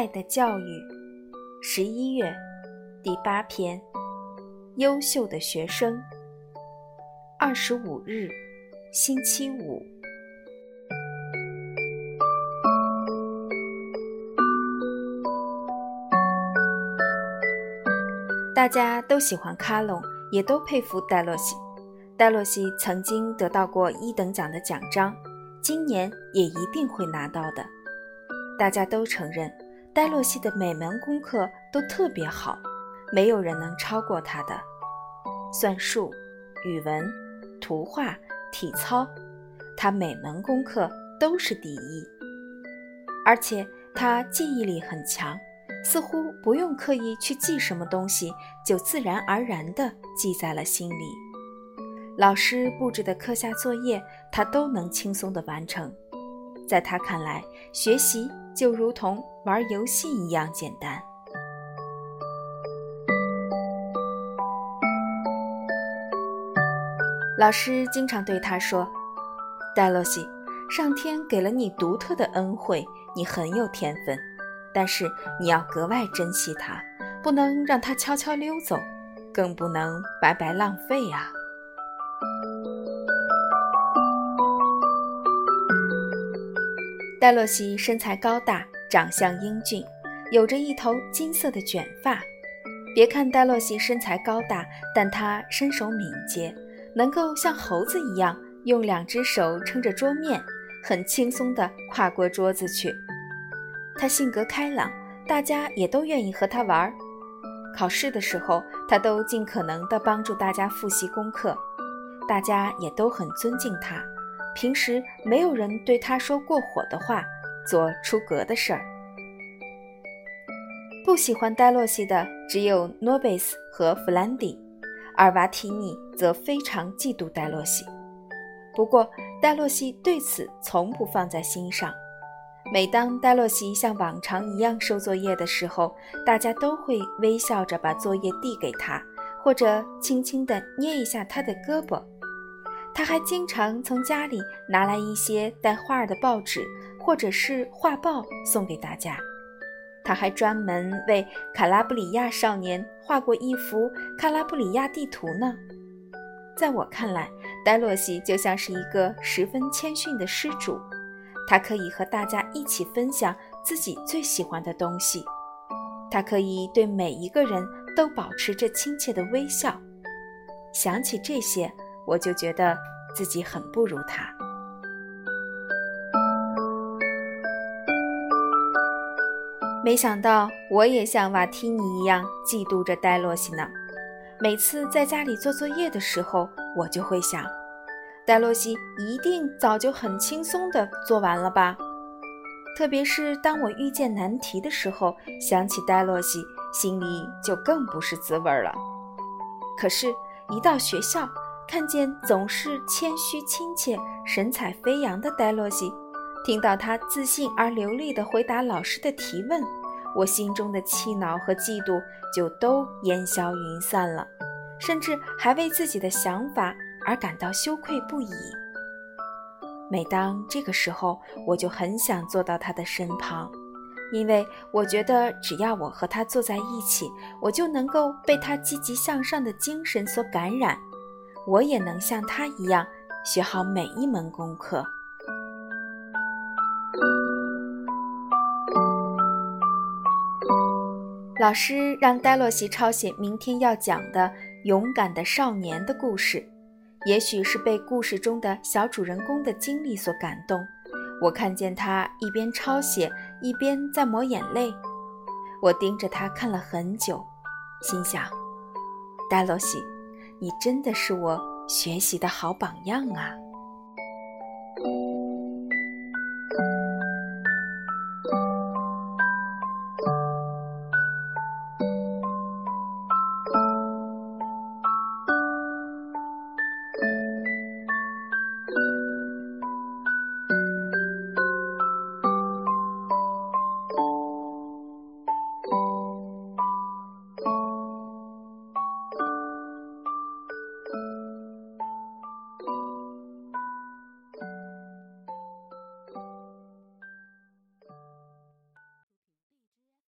爱的教育，十一月第八篇，优秀的学生，二十五日，星期五。大家都喜欢卡隆，也都佩服戴洛西。戴洛西曾经得到过一等奖的奖章，今年也一定会拿到的。大家都承认。戴洛西的每门功课都特别好，没有人能超过他的。算术、语文、图画、体操，他每门功课都是第一。而且他记忆力很强，似乎不用刻意去记什么东西，就自然而然地记在了心里。老师布置的课下作业，他都能轻松地完成。在他看来，学习就如同玩游戏一样简单。老师经常对他说：“戴洛西，上天给了你独特的恩惠，你很有天分，但是你要格外珍惜它，不能让它悄悄溜走，更不能白白浪费啊。”戴洛西身材高大，长相英俊，有着一头金色的卷发。别看戴洛西身材高大，但他身手敏捷，能够像猴子一样用两只手撑着桌面，很轻松地跨过桌子去。他性格开朗，大家也都愿意和他玩。考试的时候，他都尽可能地帮助大家复习功课，大家也都很尊敬他。平时没有人对他说过火的话，做出格的事儿。不喜欢戴洛西的只有诺贝斯和弗兰迪，而瓦提尼则非常嫉妒戴洛西。不过戴洛西对此从不放在心上。每当戴洛西像往常一样收作业的时候，大家都会微笑着把作业递给他，或者轻轻地捏一下他的胳膊。他还经常从家里拿来一些带画的报纸，或者是画报送给大家。他还专门为卡拉布里亚少年画过一幅卡拉布里亚地图呢。在我看来，戴洛西就像是一个十分谦逊的施主，他可以和大家一起分享自己最喜欢的东西，他可以对每一个人都保持着亲切的微笑。想起这些。我就觉得自己很不如他。没想到我也像瓦提尼一样嫉妒着戴洛西呢。每次在家里做作业的时候，我就会想，戴洛西一定早就很轻松地做完了吧。特别是当我遇见难题的时候，想起戴洛西，心里就更不是滋味了。可是，一到学校，看见总是谦虚亲切、神采飞扬的戴洛西，听到他自信而流利地回答老师的提问，我心中的气恼和嫉妒就都烟消云散了，甚至还为自己的想法而感到羞愧不已。每当这个时候，我就很想坐到他的身旁，因为我觉得只要我和他坐在一起，我就能够被他积极向上的精神所感染。我也能像他一样学好每一门功课。老师让戴洛西抄写明天要讲的勇敢的少年的故事，也许是被故事中的小主人公的经历所感动。我看见他一边抄写，一边在抹眼泪。我盯着他看了很久，心想：戴洛西。你真的是我学习的好榜样啊！